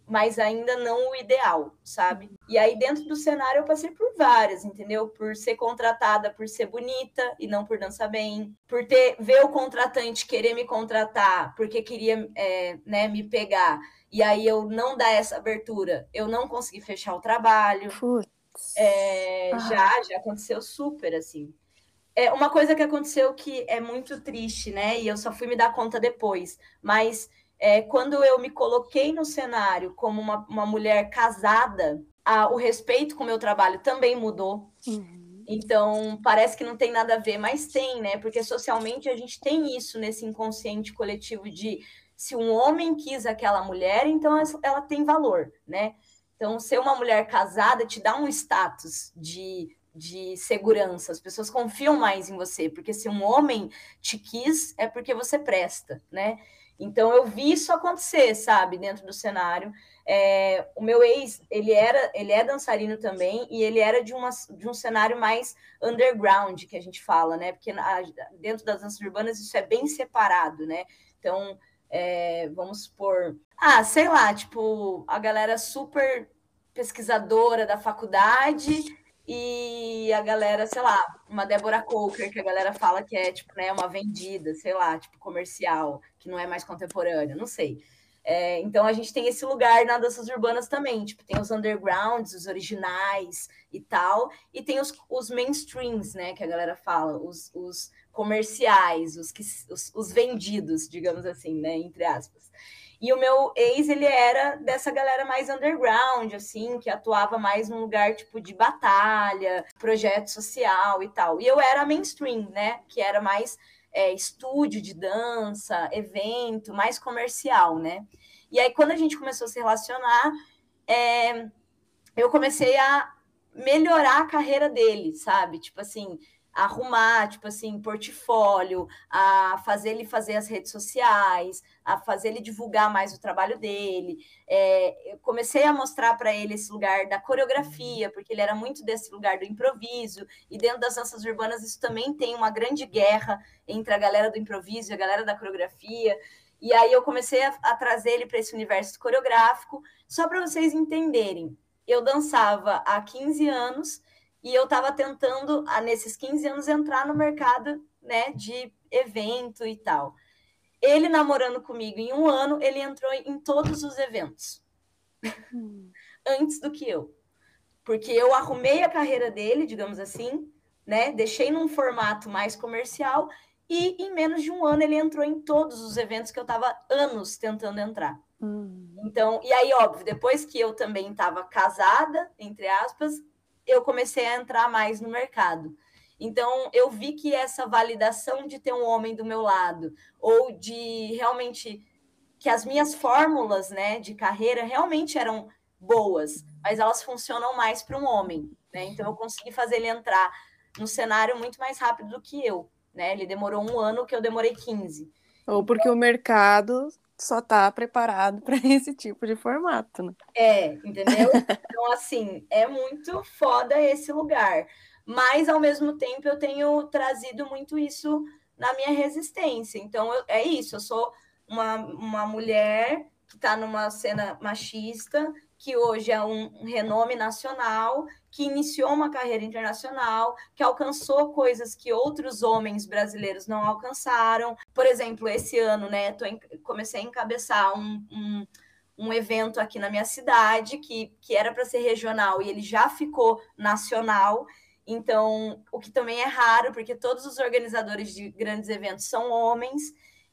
Speaker 4: mas ainda não o ideal, sabe? E aí, dentro do cenário, eu passei por várias, entendeu? Por ser contratada por ser bonita e não por dançar bem, por ter ver o contratante querer me contratar porque queria é, né, me pegar, e aí eu não dar essa abertura, eu não consegui fechar o trabalho. É, ah. Já, já aconteceu super assim. É uma coisa que aconteceu que é muito triste, né? E eu só fui me dar conta depois, mas é, quando eu me coloquei no cenário como uma, uma mulher casada, a, o respeito com o meu trabalho também mudou. Uhum. Então, parece que não tem nada a ver, mas tem, né? Porque socialmente a gente tem isso nesse inconsciente coletivo de se um homem quis aquela mulher, então ela tem valor, né? Então, ser uma mulher casada te dá um status de, de segurança. As pessoas confiam mais em você, porque se um homem te quis, é porque você presta, né? Então eu vi isso acontecer, sabe, dentro do cenário. É, o meu ex, ele era, ele é dançarino também e ele era de, uma, de um cenário mais underground que a gente fala, né? Porque na, dentro das danças urbanas isso é bem separado, né? Então, é, vamos supor, ah, sei lá, tipo a galera super pesquisadora da faculdade e a galera, sei lá, uma Débora Coker, que a galera fala que é, tipo, né, uma vendida, sei lá, tipo, comercial, que não é mais contemporânea, não sei. É, então a gente tem esse lugar nas danças urbanas também, tipo, tem os undergrounds, os originais e tal, e tem os, os mainstreams, né, que a galera fala, os, os comerciais, os, que, os, os vendidos, digamos assim, né, entre aspas. E o meu ex, ele era dessa galera mais underground, assim, que atuava mais num lugar tipo de batalha, projeto social e tal. E eu era mainstream, né? Que era mais é, estúdio de dança, evento, mais comercial, né? E aí, quando a gente começou a se relacionar, é, eu comecei a melhorar a carreira dele, sabe? Tipo assim, arrumar, tipo assim, portfólio, a fazer ele fazer as redes sociais, a fazer ele divulgar mais o trabalho dele. É, eu comecei a mostrar para ele esse lugar da coreografia, porque ele era muito desse lugar do improviso, e dentro das danças urbanas isso também tem uma grande guerra entre a galera do improviso e a galera da coreografia. E aí eu comecei a, a trazer ele para esse universo coreográfico, só para vocês entenderem. Eu dançava há 15 anos e eu estava tentando, nesses 15 anos, entrar no mercado né, de evento e tal. Ele namorando comigo em um ano, ele entrou em todos os eventos. Hum. [LAUGHS] Antes do que eu. Porque eu arrumei a carreira dele, digamos assim, né? Deixei num formato mais comercial e em menos de um ano ele entrou em todos os eventos que eu estava anos tentando entrar. Hum. Então, e aí, óbvio, depois que eu também estava casada, entre aspas, eu comecei a entrar mais no mercado. Então, eu vi que essa validação de ter um homem do meu lado, ou de realmente que as minhas fórmulas né, de carreira realmente eram boas, mas elas funcionam mais para um homem. Né? Então, eu consegui fazer ele entrar no cenário muito mais rápido do que eu. Né? Ele demorou um ano, que eu demorei 15.
Speaker 2: Ou porque o mercado só está preparado [LAUGHS] para esse tipo de formato, né?
Speaker 4: É, entendeu? Então, assim, é muito foda esse lugar. Mas, ao mesmo tempo, eu tenho trazido muito isso na minha resistência. Então, eu, é isso, eu sou uma, uma mulher que está numa cena machista, que hoje é um renome nacional, que iniciou uma carreira internacional, que alcançou coisas que outros homens brasileiros não alcançaram. Por exemplo, esse ano, né, tô em, comecei a encabeçar um, um, um, evento aqui na minha cidade, que, que era para ser regional e ele já ficou nacional. Então, o que também é raro, porque todos os organizadores de grandes eventos são homens.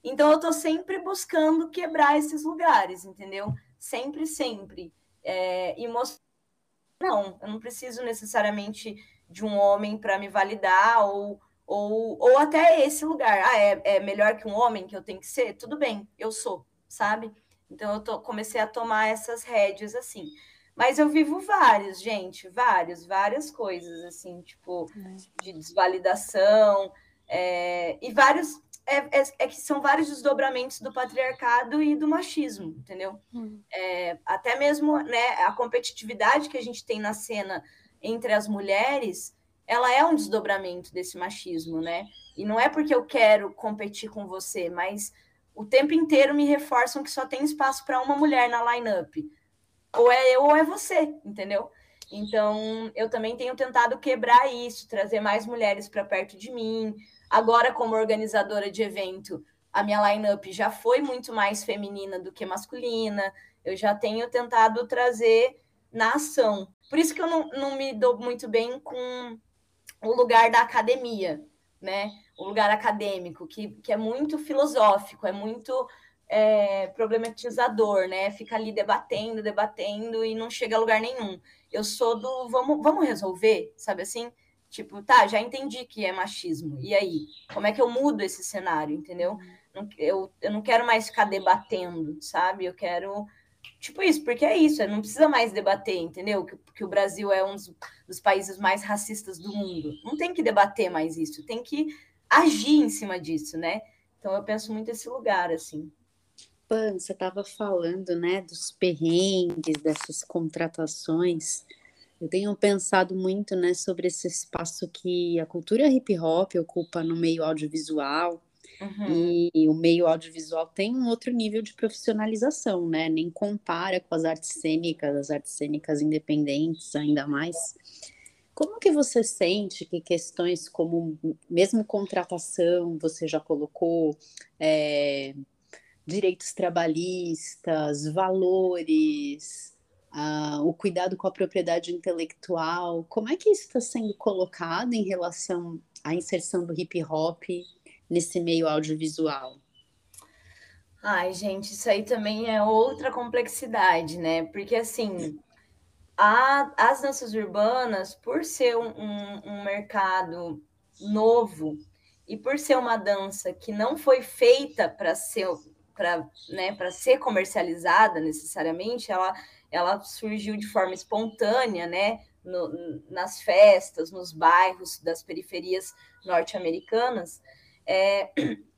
Speaker 4: Então, eu estou sempre buscando quebrar esses lugares, entendeu? Sempre, sempre é, e mostrar. Não, eu não preciso necessariamente de um homem para me validar, ou, ou, ou até esse lugar. Ah, é, é melhor que um homem que eu tenho que ser? Tudo bem, eu sou, sabe? Então eu tô, comecei a tomar essas rédeas assim. Mas eu vivo vários, gente, vários, várias coisas, assim, tipo, é. de desvalidação, é, e vários é, é, é, que são vários desdobramentos do patriarcado e do machismo, entendeu? Hum. É, até mesmo né, a competitividade que a gente tem na cena entre as mulheres, ela é um desdobramento desse machismo, né? E não é porque eu quero competir com você, mas o tempo inteiro me reforçam que só tem espaço para uma mulher na line-up. Ou é eu ou é você, entendeu? Então, eu também tenho tentado quebrar isso, trazer mais mulheres para perto de mim, Agora, como organizadora de evento, a minha line-up já foi muito mais feminina do que masculina. Eu já tenho tentado trazer na ação. Por isso que eu não, não me dou muito bem com o lugar da academia, né? O lugar acadêmico, que, que é muito filosófico, é muito é, problematizador, né? Fica ali debatendo, debatendo e não chega a lugar nenhum. Eu sou do vamos, vamos resolver, sabe assim? Tipo, tá, já entendi que é machismo. E aí? Como é que eu mudo esse cenário, entendeu? Eu, eu não quero mais ficar debatendo, sabe? Eu quero. Tipo isso, porque é isso, não precisa mais debater, entendeu? Que, que o Brasil é um dos, dos países mais racistas do mundo. Não tem que debater mais isso, tem que agir em cima disso, né? Então eu penso muito esse lugar, assim.
Speaker 1: Pan, você estava falando, né, dos perrengues, dessas contratações. Eu tenho pensado muito né, sobre esse espaço que a cultura hip hop ocupa no meio audiovisual. Uhum. E, o meio audiovisual tem um outro nível de profissionalização, né? Nem compara com as artes cênicas, as artes cênicas independentes, ainda mais. Como que você sente que questões como mesmo contratação, você já colocou é, direitos trabalhistas, valores, uh, o cuidado com a propriedade intelectual. Como é que isso está sendo colocado em relação à inserção do hip hop nesse meio audiovisual?
Speaker 4: Ai, gente, isso aí também é outra complexidade, né? Porque assim, as danças urbanas, por ser um, um, um mercado novo e por ser uma dança que não foi feita para ser para né, ser comercializada necessariamente, ela ela surgiu de forma espontânea, né? no, nas festas, nos bairros das periferias norte-americanas, é,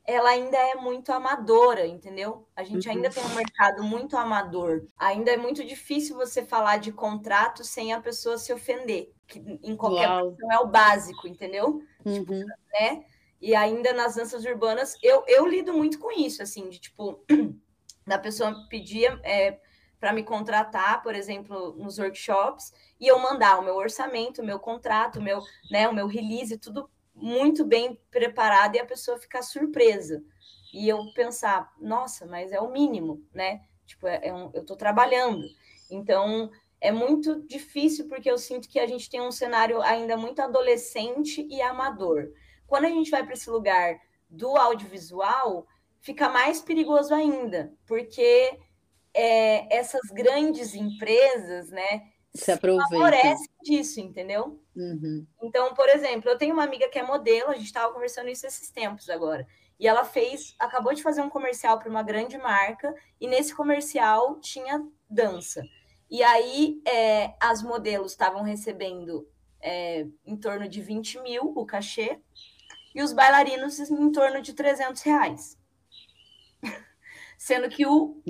Speaker 4: ela ainda é muito amadora, entendeu? A gente ainda uhum. tem um mercado muito amador. Ainda é muito difícil você falar de contrato sem a pessoa se ofender, que em qualquer situação é o básico, entendeu? Tipo, uhum. Tipo, né? E ainda nas danças urbanas, eu, eu lido muito com isso, assim, de tipo, [CLEARS THROAT] da pessoa pedir é, para me contratar, por exemplo, nos workshops, e eu mandar o meu orçamento, o meu contrato, o meu, né, o meu release, tudo muito bem preparado e a pessoa ficar surpresa. E eu pensar, nossa, mas é o mínimo, né? Tipo, é, é um, eu estou trabalhando. Então, é muito difícil porque eu sinto que a gente tem um cenário ainda muito adolescente e amador. Quando a gente vai para esse lugar do audiovisual, fica mais perigoso ainda, porque é, essas grandes empresas, né,
Speaker 1: se aproveitam.
Speaker 4: favorece disso, entendeu?
Speaker 1: Uhum.
Speaker 4: Então, por exemplo, eu tenho uma amiga que é modelo, a gente estava conversando isso esses tempos agora. E ela fez, acabou de fazer um comercial para uma grande marca, e nesse comercial tinha dança. E aí é, as modelos estavam recebendo é, em torno de 20 mil o cachê, e os bailarinos em torno de 300 reais. Sendo que o,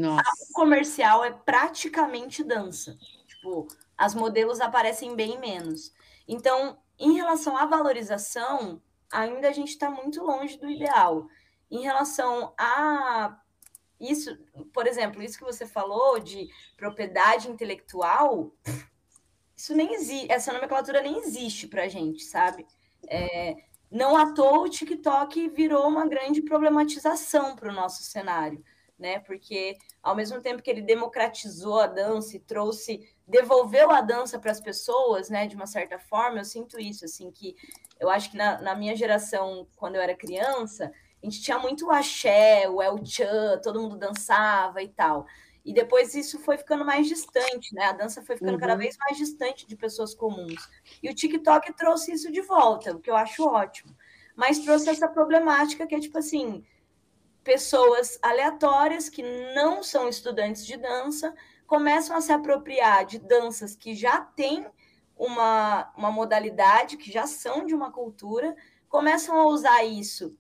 Speaker 4: comercial é praticamente dança. Tipo, as modelos aparecem bem menos. Então, em relação à valorização, ainda a gente está muito longe do ideal. Em relação a isso, por exemplo, isso que você falou de propriedade intelectual, isso nem existe, essa nomenclatura nem existe para a gente, sabe? É, não à toa o TikTok virou uma grande problematização para o nosso cenário, né? Porque ao mesmo tempo que ele democratizou a dança e trouxe devolveu a dança para as pessoas, né, de uma certa forma, eu sinto isso, assim, que eu acho que na, na, minha geração, quando eu era criança, a gente tinha muito o axé, o el chan, todo mundo dançava e tal. E depois isso foi ficando mais distante, né? A dança foi ficando uhum. cada vez mais distante de pessoas comuns. E o TikTok trouxe isso de volta, o que eu acho ótimo. Mas trouxe essa problemática que é tipo assim, pessoas aleatórias que não são estudantes de dança, começam a se apropriar de danças que já têm uma, uma modalidade, que já são de uma cultura, começam a usar isso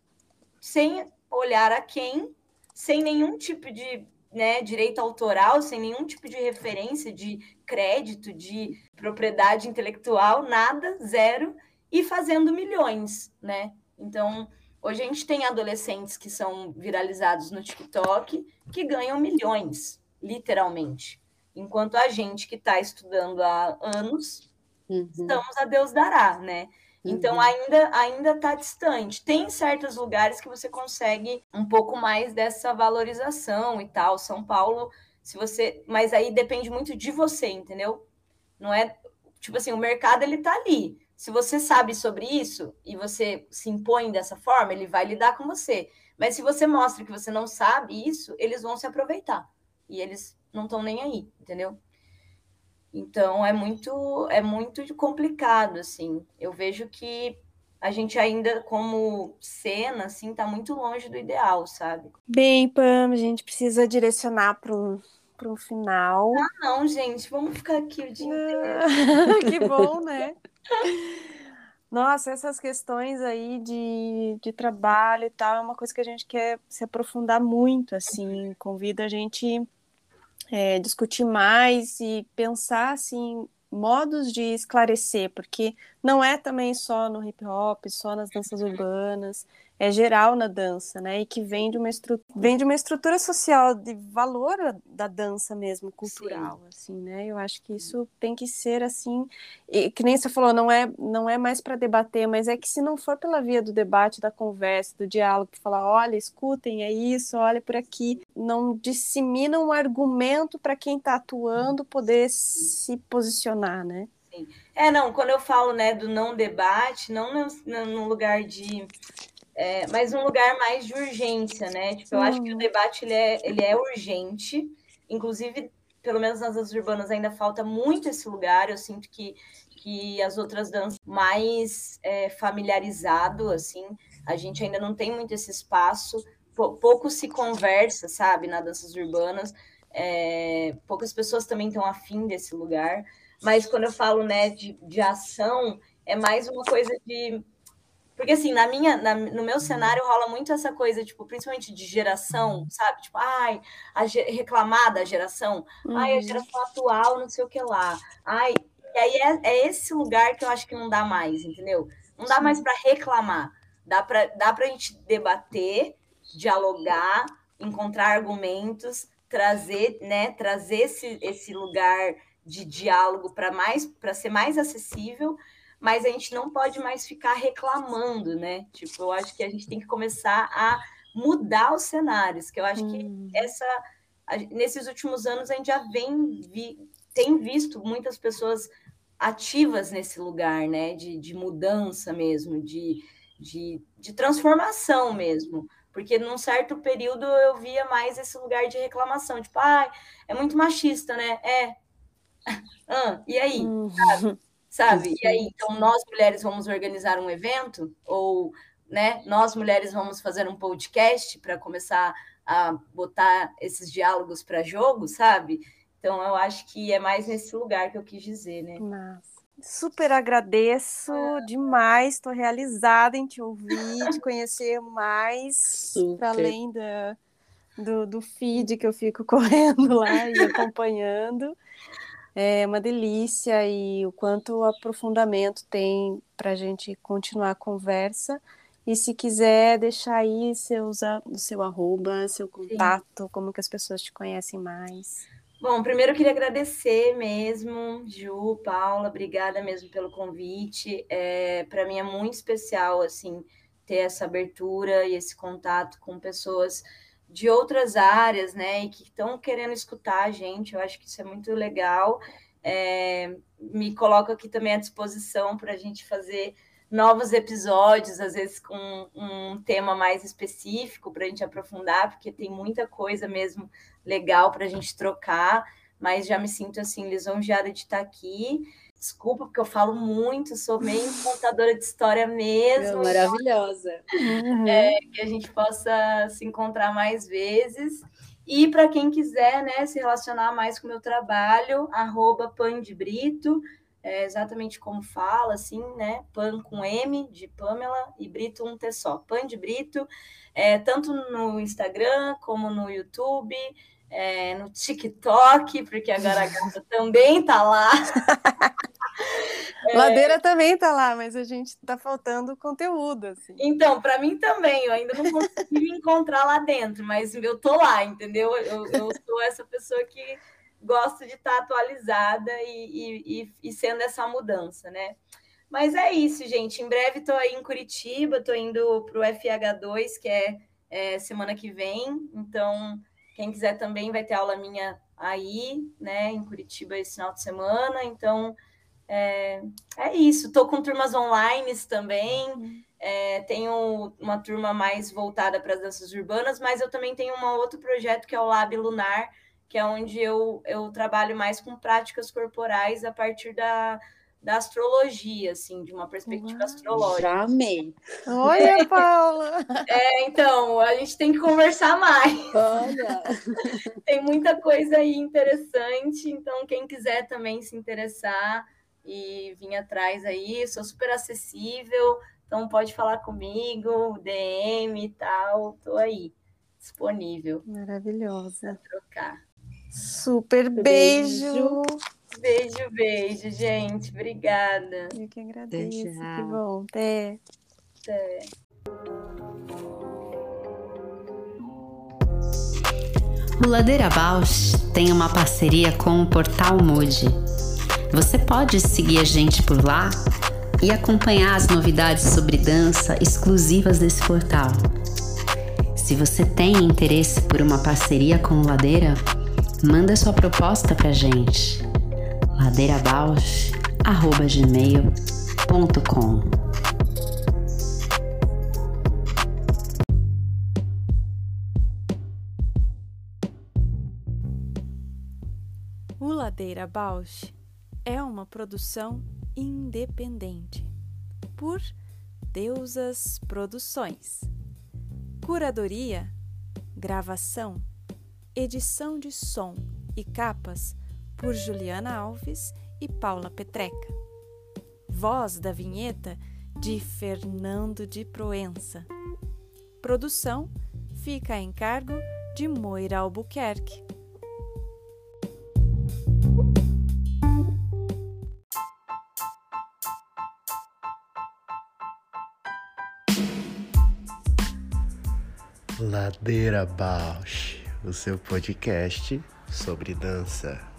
Speaker 4: sem olhar a quem, sem nenhum tipo de né, direito autoral, sem nenhum tipo de referência, de crédito, de propriedade intelectual, nada, zero, e fazendo milhões, né? Então, hoje a gente tem adolescentes que são viralizados no TikTok que ganham milhões, literalmente. Enquanto a gente que está estudando há anos, uhum. estamos a Deus dará, né? Então uhum. ainda ainda está distante. Tem certos lugares que você consegue um pouco mais dessa valorização e tal. São Paulo, se você, mas aí depende muito de você, entendeu? Não é tipo assim, o mercado ele tá ali. Se você sabe sobre isso e você se impõe dessa forma, ele vai lidar com você. Mas se você mostra que você não sabe isso, eles vão se aproveitar. E eles não estão nem aí, entendeu? Então é muito é muito complicado assim. Eu vejo que a gente ainda como cena assim está muito longe do ideal, sabe?
Speaker 2: Bem, Pam, a gente precisa direcionar para um para um final.
Speaker 4: Ah, não, gente, vamos ficar aqui o dia
Speaker 2: inteiro. [LAUGHS] que bom, né? Nossa, essas questões aí de, de trabalho e tal é uma coisa que a gente quer se aprofundar muito, assim, convida a gente é, discutir mais e pensar assim modos de esclarecer, porque não é também só no hip hop, só nas danças urbanas, é geral na dança, né? E que vem de uma, estru vem de uma estrutura social de valor da dança mesmo, cultural, Sim. assim, né? Eu acho que isso tem que ser assim, e, que nem você falou, não é, não é mais para debater, mas é que se não for pela via do debate, da conversa, do diálogo, falar, olha, escutem, é isso, olha por aqui, não dissemina um argumento para quem está atuando poder se posicionar, né?
Speaker 4: Sim. É, não, quando eu falo, né, do não debate, não no lugar de é, mas um lugar mais de urgência, né? Tipo, eu acho que o debate ele é, ele é urgente, inclusive, pelo menos nas danças urbanas ainda falta muito esse lugar. Eu sinto que, que as outras danças mais é, familiarizado, assim, a gente ainda não tem muito esse espaço, pouco se conversa, sabe, nas danças urbanas. É, poucas pessoas também estão afim desse lugar, mas quando eu falo né, de, de ação, é mais uma coisa de. Porque, assim, na minha, na, no meu cenário rola muito essa coisa, tipo, principalmente de geração, sabe? Tipo, ai, a, reclamar da geração, uhum. ai, a uhum. geração atual, não sei o que lá. Ai, e aí é, é esse lugar que eu acho que não dá mais, entendeu? Não dá mais para reclamar. Dá para dá a gente debater, dialogar, encontrar argumentos, trazer, né, trazer esse, esse lugar de diálogo para mais para ser mais acessível, mas a gente não pode mais ficar reclamando, né? Tipo, eu acho que a gente tem que começar a mudar os cenários, que eu acho hum. que essa nesses últimos anos a gente já vem vi, tem visto muitas pessoas ativas nesse lugar, né? De, de mudança mesmo, de, de, de transformação mesmo. Porque num certo período eu via mais esse lugar de reclamação, tipo, ah, é muito machista, né? É. [LAUGHS] ah, e aí? Uhum. Sabe? Sabe? E aí, então nós mulheres vamos organizar um evento? Ou, né, nós mulheres vamos fazer um podcast para começar a botar esses diálogos para jogo, sabe? Então, eu acho que é mais nesse lugar que eu quis dizer, né?
Speaker 2: Nossa. Super agradeço demais, estou realizada em te ouvir, te conhecer mais, para além da, do, do feed que eu fico [LAUGHS] correndo lá e acompanhando. É uma delícia e o quanto aprofundamento tem para a gente continuar a conversa. E se quiser deixar aí seus, o seu arroba, seu contato, Sim. como que as pessoas te conhecem mais.
Speaker 4: Bom, primeiro eu queria agradecer mesmo, Ju, Paula, obrigada mesmo pelo convite. É, Para mim é muito especial, assim, ter essa abertura e esse contato com pessoas de outras áreas, né, e que estão querendo escutar a gente. Eu acho que isso é muito legal. É, me coloco aqui também à disposição para a gente fazer novos episódios, às vezes com um tema mais específico para a gente aprofundar, porque tem muita coisa mesmo legal para a gente trocar, mas já me sinto assim lisonjeada de estar aqui. Desculpa, porque eu falo muito, sou meio contadora de história mesmo.
Speaker 1: Maravilhosa.
Speaker 4: Uhum. É, que a gente possa se encontrar mais vezes. E para quem quiser né, se relacionar mais com o meu trabalho, arroba Pan de Brito, é exatamente como fala, assim, né? Pan com M de Pamela e Brito um T só. Pan de Brito, é, tanto no Instagram como no YouTube é, no TikTok, porque agora a gata [LAUGHS] também tá lá.
Speaker 2: É... [LAUGHS] Ladeira também tá lá, mas a gente tá faltando conteúdo. Assim.
Speaker 4: Então, para mim também, eu ainda não consegui [LAUGHS] me encontrar lá dentro, mas eu tô lá, entendeu? Eu, eu sou essa pessoa que gosta de estar tá atualizada e, e, e, sendo essa mudança, né? Mas é isso, gente. Em breve estou aí em Curitiba, estou indo para o FH2, que é, é semana que vem. Então, quem quiser também vai ter aula minha aí, né, em Curitiba esse final de semana. Então, é, é isso. Estou com turmas online também. É, tenho uma turma mais voltada para as danças urbanas, mas eu também tenho um outro projeto que é o Lab Lunar, que é onde eu, eu trabalho mais com práticas corporais a partir da, da astrologia, assim, de uma perspectiva Uau, astrológica.
Speaker 1: Já amei.
Speaker 2: Olha, [LAUGHS] Paula!
Speaker 4: É, então, a gente tem que conversar mais.
Speaker 1: Olha! [LAUGHS]
Speaker 4: tem muita coisa aí interessante, então quem quiser também se interessar e vir atrás aí, sou super acessível, então pode falar comigo, DM e tal, tô aí, disponível.
Speaker 2: Maravilhosa.
Speaker 4: Pra trocar.
Speaker 2: Super beijo. beijo.
Speaker 4: Beijo, beijo, gente. Obrigada.
Speaker 2: Eu que agradeço. Que bom. Até.
Speaker 4: Até.
Speaker 5: O Ladeira Bausch tem uma parceria com o portal Mude. Você pode seguir a gente por lá e acompanhar as novidades sobre dança exclusivas desse portal. Se você tem interesse por uma parceria com o Ladeira, manda sua proposta pra gente ladeirabausch.gmail.com
Speaker 2: O Ladeira Bausch é uma produção independente por Deusas Produções. Curadoria, gravação, edição de som e capas por Juliana Alves e Paula Petreca. Voz da vinheta de Fernando de Proença. Produção fica a encargo de Moira Albuquerque.
Speaker 3: Ladeira Bausch, o seu podcast sobre dança.